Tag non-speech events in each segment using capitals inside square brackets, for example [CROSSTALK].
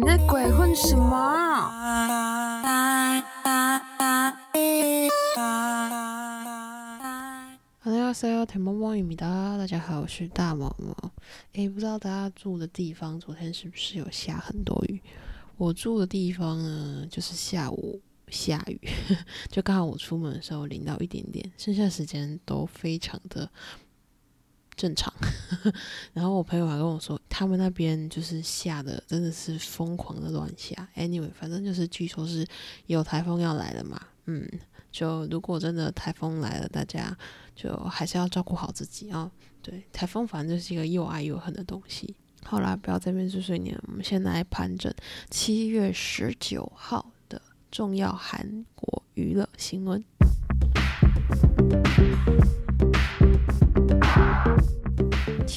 你在鬼混什么？大家好，天猫猫咪哒，大家好，我是大毛毛。诶，不知道大家住的地方昨天是不是有下很多雨？我住的地方呢，就是下午下雨，[LAUGHS] 就刚好我出门的时候淋到一点点，剩下时间都非常的。正常，[LAUGHS] 然后我朋友还跟我说，他们那边就是下的真的是疯狂的乱下。Anyway，反正就是据说是有台风要来了嘛，嗯，就如果真的台风来了，大家就还是要照顾好自己啊。对，台风反正就是一个又爱又恨的东西。好啦，不要这边碎碎念，我们先来盘整七月十九号的重要韩国娱乐新闻。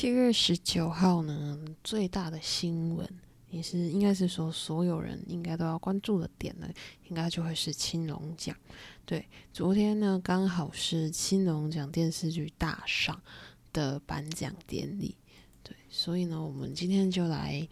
七月十九号呢，最大的新闻也是应该是说所有人应该都要关注的点呢，应该就会是青龙奖。对，昨天呢刚好是青龙奖电视剧大赏的颁奖典礼。对，所以呢，我们今天就来，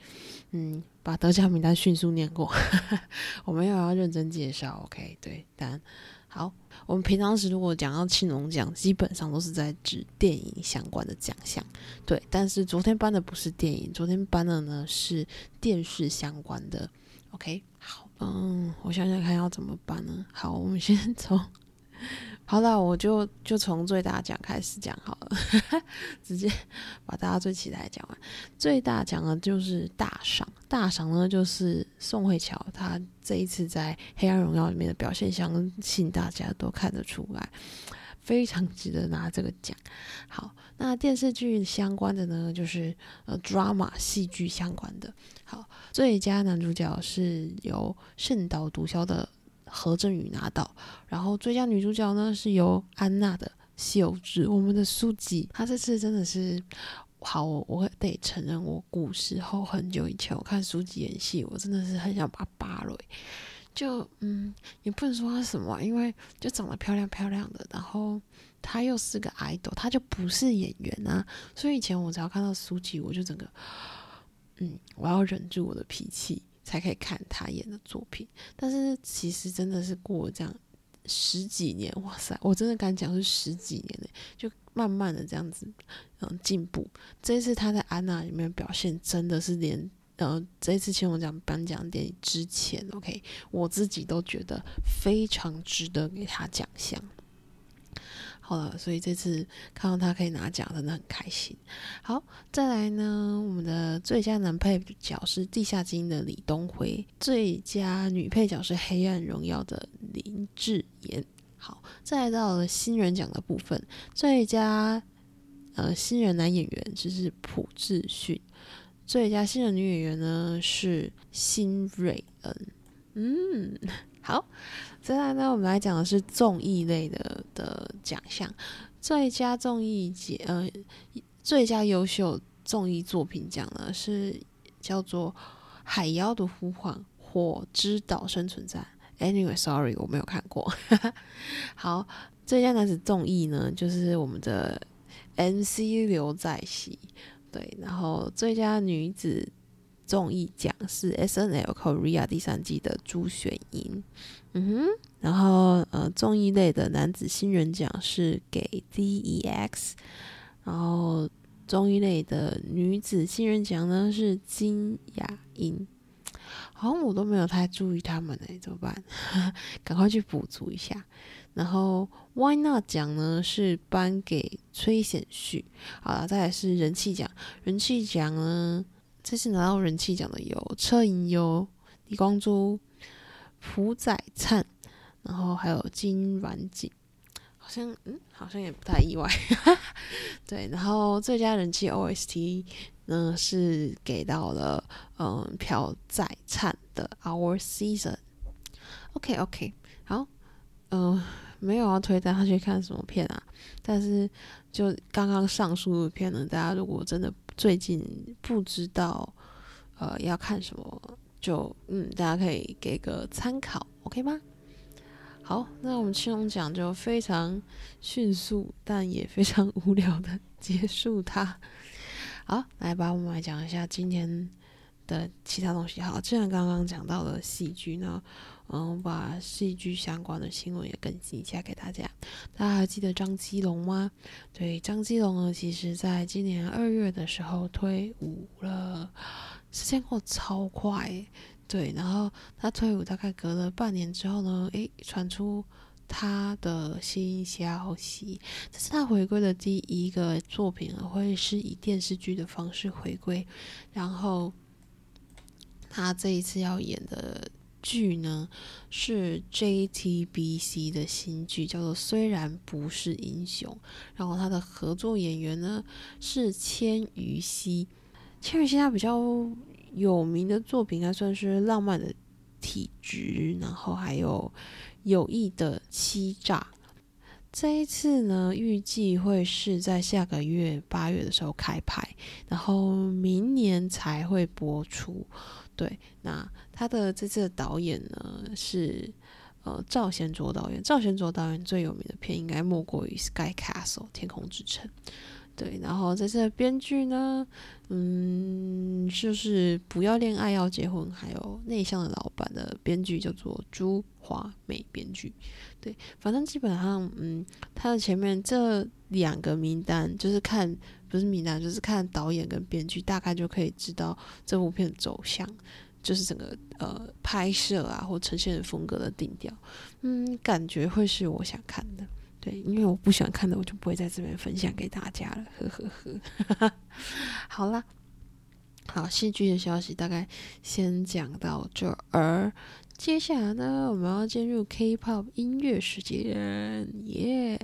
嗯，把得奖名单迅速念过。[LAUGHS] 我们又要认真介绍，OK？对，但。好，我们平常时如果讲到青龙奖，基本上都是在指电影相关的奖项，对。但是昨天颁的不是电影，昨天颁的呢是电视相关的。OK，好，嗯，我想想看要怎么办呢？好，我们先从。好了，我就就从最大奖开始讲好了，[LAUGHS] 直接把大家最期待讲完。最大奖呢就是大赏，大赏呢就是宋慧乔，她这一次在《黑暗荣耀》里面的表现，相信大家都看得出来，非常值得拿这个奖。好，那电视剧相关的呢，就是呃 drama 戏剧相关的。好，最佳男主角是由圣岛毒枭的。何振宇拿到，然后最佳女主角呢是由安娜的秀智，我们的书籍，她这次真的是好，我我得承认，我古时候很久以前我看书籍演戏，我真的是很想把她扒了，就嗯，也不能说她什么，因为就长得漂亮漂亮的，然后她又是个 idol，她就不是演员啊，所以以前我只要看到书籍，我就整个嗯，我要忍住我的脾气。才可以看他演的作品，但是其实真的是过这样十几年，哇塞，我真的敢讲是十几年呢，就慢慢的这样子，嗯，进步。这一次他在安娜里面表现真的是连，呃，这一次青龙奖颁奖典礼之前，OK，我自己都觉得非常值得给他奖项。好了，所以这次看到他可以拿奖，真的很开心。好，再来呢，我们的最佳男配角是《地下精英》的李东辉，最佳女配角是《黑暗荣耀》的林志妍。好，再来到了新人奖的部分，最佳呃新人男演员就是朴智勋，最佳新人女演员呢是辛瑞恩。嗯，好。接下来呢，我们来讲的是综艺类的的奖项，最佳综艺节呃，最佳优秀综艺作品奖呢是叫做《海妖的呼唤》《火之岛生存战》。Anyway，sorry，我没有看过。[LAUGHS] 好，最佳男子综艺呢就是我们的 MC 刘在熙，对，然后最佳女子。综艺奖是 S N L Korea 第三季的朱雪莹，嗯哼，然后呃，综艺类的男子新人奖是给 D E X，然后综艺类的女子新人奖呢是金雅英，好像我都没有太注意他们哎，怎么办？[LAUGHS] 赶快去补足一下。然后 Why Not 奖呢是颁给崔显旭，好了，再来是人气奖，人气奖呢。这次拿到人气奖的有车银优、李光洙、朴宰灿，然后还有金软景，好像嗯，好像也不太意外。[LAUGHS] 对，然后最佳人气 OST 呢是给到了嗯朴宰灿的 Our Season。OK OK，好，嗯，没有要推大家去看什么片啊，但是就刚刚上述的片呢，大家如果真的。最近不知道呃要看什么，就嗯大家可以给个参考，OK 吗？好，那我们青龙奖就非常迅速，但也非常无聊的 [LAUGHS] 结束它。好，来吧，我们来讲一下今天的其他东西。好，既然刚刚讲到了戏剧呢，嗯，把戏剧相关的新闻也更新一下给大家。大家还记得张基龙吗？对，张基龙呢，其实在今年二月的时候退伍了，时间过超快。对，然后他退伍大概隔了半年之后呢，诶，传出他的新消息，这是他回归的第一个作品，会是以电视剧的方式回归。然后他这一次要演的剧呢，是 JTBC 的新剧，叫做《虽然不是英雄》。然后他的合作演员呢是千羽熙，千羽熙他比较。有名的作品应该算是《浪漫的体质》，然后还有《有意的欺诈》。这一次呢，预计会是在下个月八月的时候开拍，然后明年才会播出。对，那他的这次的导演呢是呃赵贤卓导演。赵贤卓导演最有名的片应该莫过于《Sky Castle》天空之城。对，然后在这编剧呢，嗯，就是不要恋爱要结婚，还有内向的老板的编剧叫做朱华美编剧。对，反正基本上，嗯，他的前面这两个名单，就是看不是名单，就是看导演跟编剧，大概就可以知道这部片的走向，就是整个呃拍摄啊或呈现的风格的定调。嗯，感觉会是我想看的。对，因为我不喜欢看的，我就不会在这边分享给大家了。呵呵呵，好啦，好戏剧的消息大概先讲到这儿。接下来呢，我们要进入 K-pop 音乐时间，耶！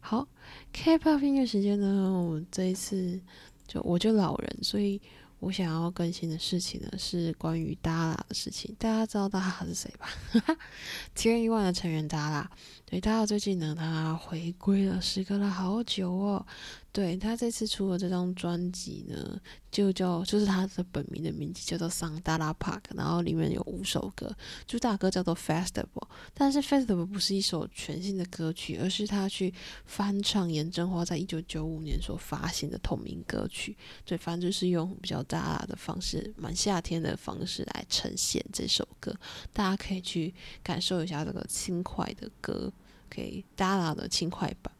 好，K-pop 音乐时间呢，我这一次就我就老人，所以我想要更新的事情呢是关于 Dara 的事情。大家知道 Dara 是谁吧？[LAUGHS] TWICE 的成员 Dara。对，他最近呢，他回归了，时隔了好久哦。对他这次出了这张专辑呢，就叫就是他的本名的名字叫做《桑达拉 Park》，然后里面有五首歌，主打歌叫做《Festival》，但是《Festival》不是一首全新的歌曲，而是他去翻唱严正花在一九九五年所发行的同名歌曲。对，反正就是用比较大的方式，蛮夏天的方式来呈现这首歌，大家可以去感受一下这个轻快的歌。给 Dara 的轻快版，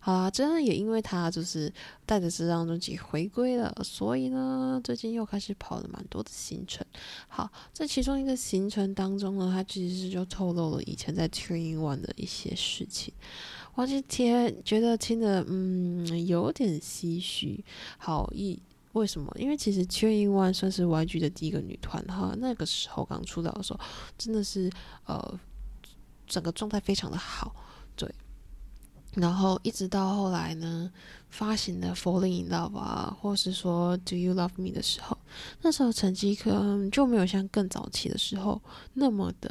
好啦，真的也因为他就是带着这张专辑回归了，所以呢，最近又开始跑了蛮多的行程。好，在其中一个行程当中呢，他其实是就透露了以前在 Train One 的一些事情。我其实觉得听的嗯有点唏嘘。好，一为什么？因为其实 Train One 算是 YG 的第一个女团哈，那个时候刚出道的时候，真的是呃整个状态非常的好。对，然后一直到后来呢，发行的《Falling in Love》啊，或是说《Do You Love Me》的时候，那时候成绩可能就没有像更早期的时候那么的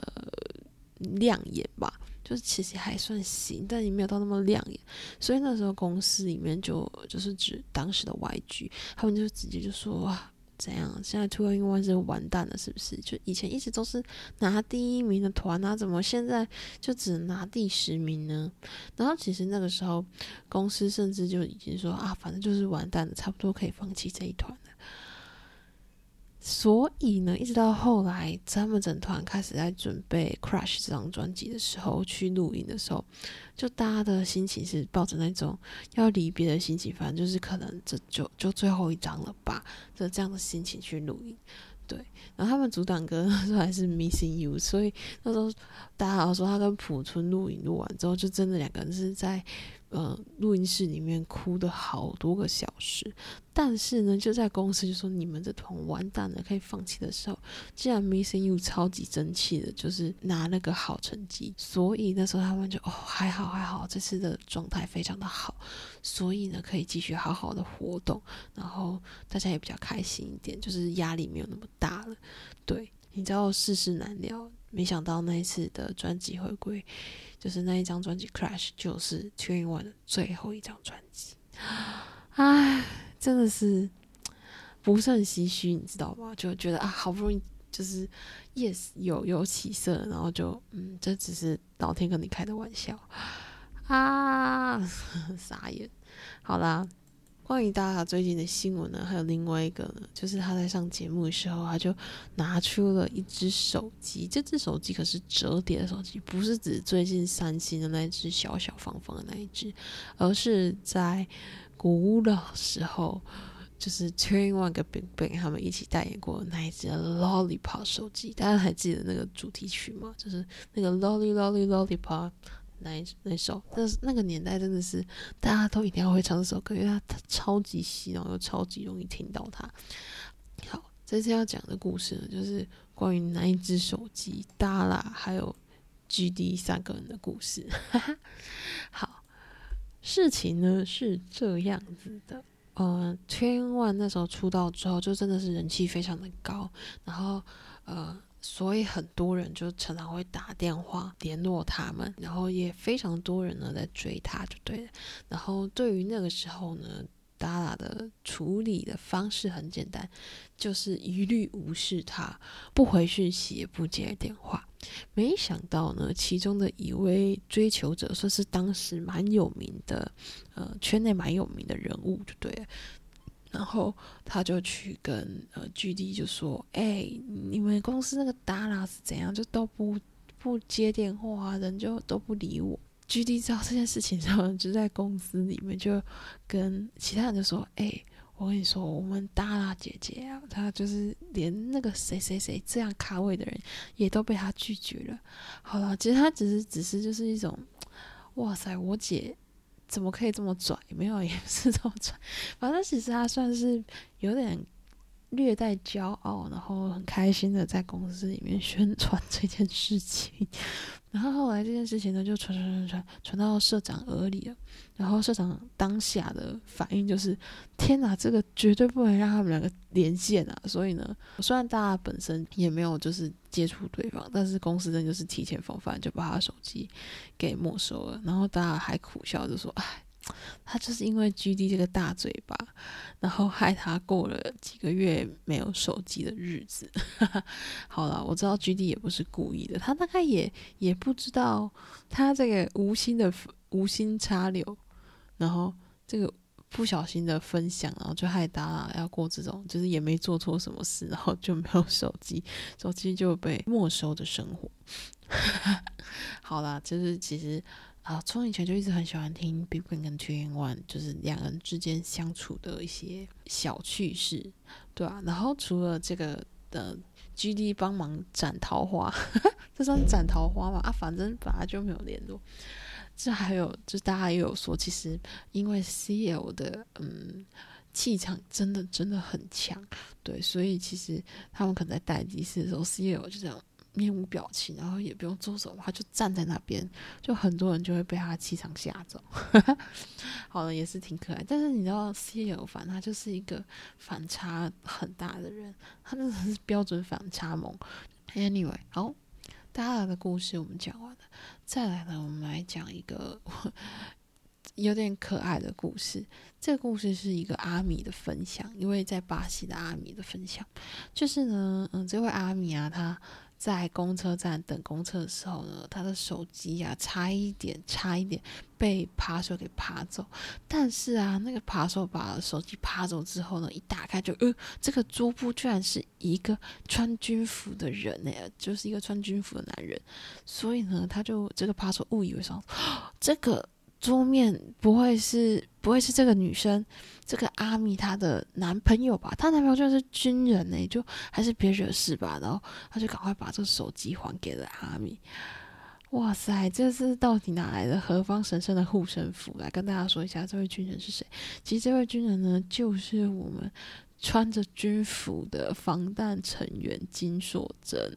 亮眼吧，就是其实还算行，但也没有到那么亮眼。所以那时候公司里面就就是指当时的 YG，他们就直接就说。怎样？现在 Two in One 是完蛋了，是不是？就以前一直都是拿第一名的团啊，怎么现在就只拿第十名呢？然后其实那个时候，公司甚至就已经说啊，反正就是完蛋了，差不多可以放弃这一团。所以呢，一直到后来，他们整团开始在准备《Crush》这张专辑的时候，去录音的时候，就大家的心情是抱着那种要离别的心情，反正就是可能这就就最后一张了吧，就这样的心情去录音。对，然后他们主打歌那时候还是《Missing You》，所以那时候大家好像说他跟朴春录影录完之后，就真的两个人是在。呃，录音室里面哭的好多个小时，但是呢，就在公司就说你们这团完蛋了，可以放弃的时候，既然 Missing You 超级争气的，就是拿了个好成绩，所以那时候他们就哦还好还好，这次的状态非常的好，所以呢可以继续好好的活动，然后大家也比较开心一点，就是压力没有那么大了。对，你知道世事难料，没想到那一次的专辑回归。就是那一张专辑《Crash》，就是 Twin One 的最后一张专辑，唉，真的是不是很唏嘘，你知道吗？就觉得啊，好不容易就是 Yes 有有起色，然后就嗯，这只是老天跟你开的玩笑啊，傻眼。好啦，关于达拉最近的新闻呢，还有另外一个呢，就是他在上节目的时候，他就拿出了一只手机，这只手机可是折叠的手机，不是指最近三星的那只小小方方的那一只，而是在古老时候，就是 Twenty One 跟 Big Bang 他们一起代言过那一只 Lollipop 手机，大家还记得那个主题曲吗？就是那个 Lolly Lolly Lollipop。那那首，那那个年代真的是大家都一定要会唱这首歌，因为它超级洗脑又超级容易听到它。好，这次要讲的故事呢，就是关于那一只手机、达拉还有 GD 三个人的故事。[LAUGHS] 好，事情呢是这样子的，呃，Twin One 那时候出道之后，就真的是人气非常的高，然后呃。所以很多人就常常会打电话联络他们，然后也非常多人呢在追他，就对了。然后对于那个时候呢，达拉的处理的方式很简单，就是一律无视他，不回讯息，也不接电话。没想到呢，其中的一位追求者，算是当时蛮有名的，呃，圈内蛮有名的人物，就对。然后他就去跟呃 GD 就说：“哎，你们公司那个达拉是怎样？就都不不接电话，人就都不理我。”GD 知道这件事情之后，就在公司里面就跟其他人就说：“哎，我跟你说，我们大大姐姐啊，她就是连那个谁谁谁这样咖位的人，也都被她拒绝了。好了，其实她只是只是就是一种，哇塞，我姐。”怎么可以这么拽？没有，也不是这么拽。反正其实她算是有点略带骄傲，然后很开心的在公司里面宣传这件事情。然后后来这件事情呢，就传传传传传到社长耳里了。然后社长当下的反应就是：天哪，这个绝对不能让他们两个连线啊！所以呢，虽然大家本身也没有就是接触对方，但是公司真就是提前防范，就把他手机给没收了。然后大家还苦笑着说：哎。他就是因为 G D 这个大嘴巴，然后害他过了几个月没有手机的日子。[LAUGHS] 好了，我知道 G D 也不是故意的，他大概也也不知道他这个无心的无心插柳，然后这个不小心的分享，然后就害他要过这种就是也没做错什么事，然后就没有手机，手机就被没收的生活。[LAUGHS] 好啦，就是其实。啊，从以前就一直很喜欢听 BigBang 跟 Twenty One，就是两人之间相处的一些小趣事，对啊。然后除了这个的 GD 帮忙斩桃花，[LAUGHS] 这算斩桃花吗？啊，反正本来就没有联络。这还有，就大家也有说，其实因为 CL 的嗯气场真的真的很强，对，所以其实他们可能在待机室的时候，CL 就这样。面无表情，然后也不用做什么，他就站在那边，就很多人就会被他气场吓走。[LAUGHS] 好了，也是挺可爱。但是你知道，C 有凡他就是一个反差很大的人，他真的是标准反差萌。Anyway，好，大家的故事我们讲完了，再来呢，我们来讲一个 [LAUGHS] 有点可爱的故事。这个故事是一个阿米的分享，因为在巴西的阿米的分享，就是呢，嗯，这位阿米啊，他。在公车站等公车的时候呢，他的手机啊，差一点，差一点被扒手给扒走。但是啊，那个扒手把手机扒走之后呢，一打开就，呃，这个桌布居然是一个穿军服的人呢，就是一个穿军服的男人。所以呢，他就这个扒手误以为说，[GASPS] 这个。桌面不会是不会是这个女生，这个阿米她的男朋友吧？她男朋友就是军人呢，就还是别惹事吧。然后他就赶快把这个手机还给了阿米。哇塞，这是到底哪来的何方神圣的护身符？来跟大家说一下，这位军人是谁？其实这位军人呢，就是我们穿着军服的防弹成员金硕珍。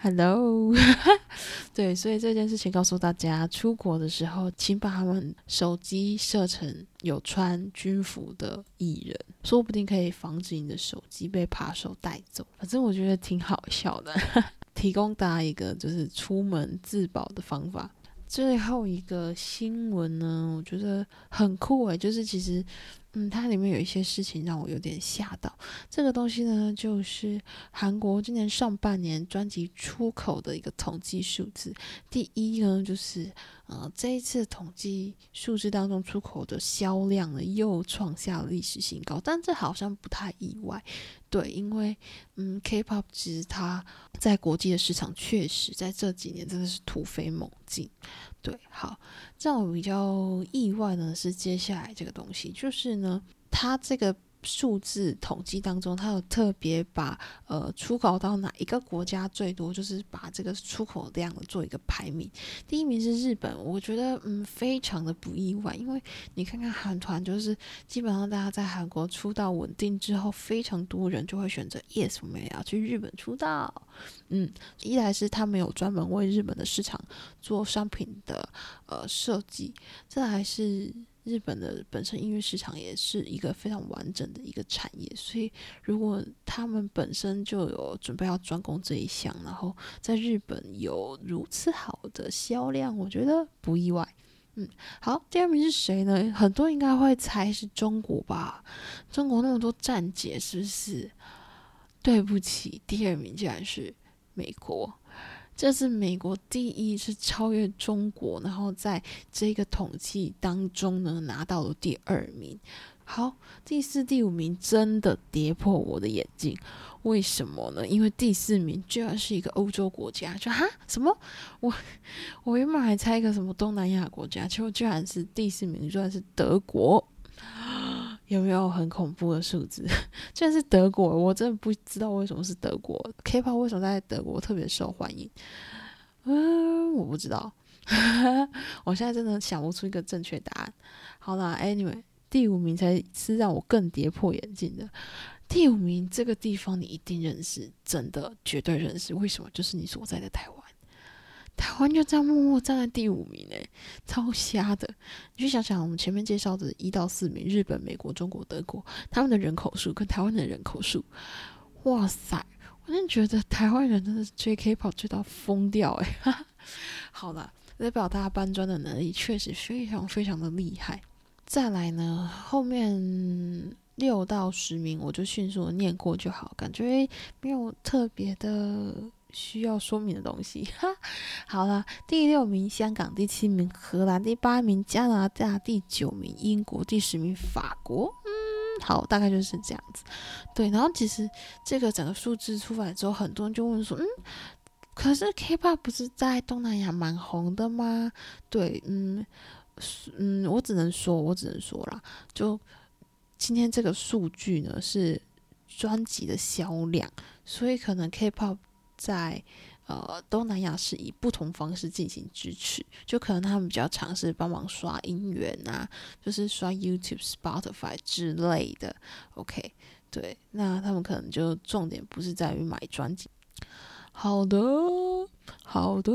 Hello，[LAUGHS] 对，所以这件事情告诉大家，出国的时候，请把他们手机设成有穿军服的艺人，说不定可以防止你的手机被扒手带走。反正我觉得挺好笑的，[LAUGHS] 提供大家一个就是出门自保的方法。最后一个新闻呢，我觉得很酷诶，就是其实嗯，它里面有一些事情让我有点吓到。这个东西呢，就是韩国今年上半年专辑出口的一个统计数字。第一呢，就是呃，这一次统计数字当中出口的销量呢，又创下了历史新高。但这好像不太意外，对，因为嗯，K-pop 其实它在国际的市场确实在这几年真的是突飞猛进。对，好，让我比较意外呢是接下来这个东西，就是呢，它这个数字统计当中，它有特别把呃出口到哪一个国家最多，就是把这个出口量做一个排名。第一名是日本，我觉得嗯非常的不意外，因为你看看韩团，就是基本上大家在韩国出道稳定之后，非常多人就会选择 yes，我们也要去日本出道。嗯，一来是他没有专门为日本的市场做商品的呃设计，这还是日本的本身音乐市场也是一个非常完整的一个产业，所以如果他们本身就有准备要专攻这一项，然后在日本有如此好的销量，我觉得不意外。嗯，好，第二名是谁呢？很多应该会猜是中国吧？中国那么多站姐，是不是？对不起，第二名竟然是美国。这是美国第一次超越中国，然后在这个统计当中呢拿到了第二名。好，第四、第五名真的跌破我的眼镜，为什么呢？因为第四名居然是一个欧洲国家，就哈什么？我我原本还猜一个什么东南亚国家，结果居然是第四名，居然是德国。有没有很恐怖的数字？[LAUGHS] 居然是德国，我真的不知道为什么是德国。K-pop 为什么在德国特别受欢迎？嗯，我不知道。[LAUGHS] 我现在真的想不出一个正确答案。好啦 a n y w a y 第五名才是让我更跌破眼镜的。第五名这个地方你一定认识，真的绝对认识。为什么？就是你所在的台湾。台湾就这样默默站在第五名呢，超瞎的！你去想想，我们前面介绍的一到四名，日本、美国、中国、德国，他们的人口数跟台湾的人口数，哇塞！我真的觉得台湾人真的是追 K-pop 追到疯掉诶。[LAUGHS] 好了，代表大家搬砖的能力确实非常非常的厉害。再来呢，后面六到十名我就迅速的念过就好，感觉没有特别的。需要说明的东西，哈，[LAUGHS] 好了，第六名香港，第七名荷兰，第八名加拿大，第九名英国，第十名法国。嗯，好，大概就是这样子。对，然后其实这个整个数字出来之后，很多人就问说，嗯，可是 K-pop 不是在东南亚蛮红的吗？对，嗯，嗯，我只能说，我只能说啦，就今天这个数据呢是专辑的销量，所以可能 K-pop。在呃东南亚是以不同方式进行支持，就可能他们比较尝试帮忙刷音源啊，就是刷 YouTube、Spotify 之类的。OK，对，那他们可能就重点不是在于买专辑。好的，好的，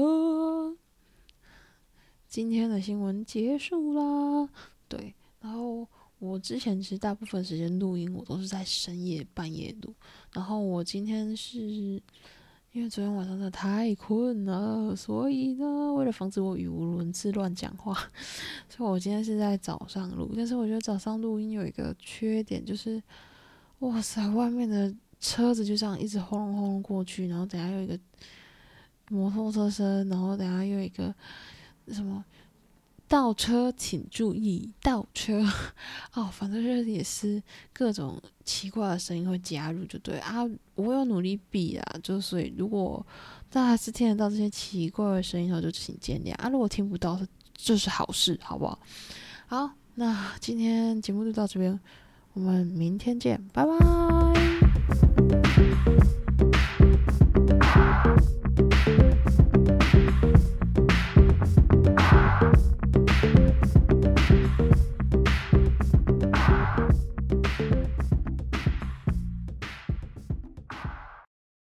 今天的新闻结束啦。对，然后我之前其实大部分时间录音我都是在深夜半夜录，然后我今天是。因为昨天晚上真的太困了，所以呢，为了防止我语无伦次乱讲话，[LAUGHS] 所以我今天是在早上录。但是我觉得早上录音有一个缺点，就是哇塞，外面的车子就这样一直轰隆轰隆过去，然后等下又一个摩托车声，然后等下又一个什么。倒车请注意，倒车 [LAUGHS] 哦，反正就是也是各种奇怪的声音会加入，就对啊。我有努力避啊，就所以如果大家还是听得到这些奇怪的声音的话，就请见谅啊。如果听不到，就是好事，好不好？好，那今天节目就到这边，我们明天见，拜拜。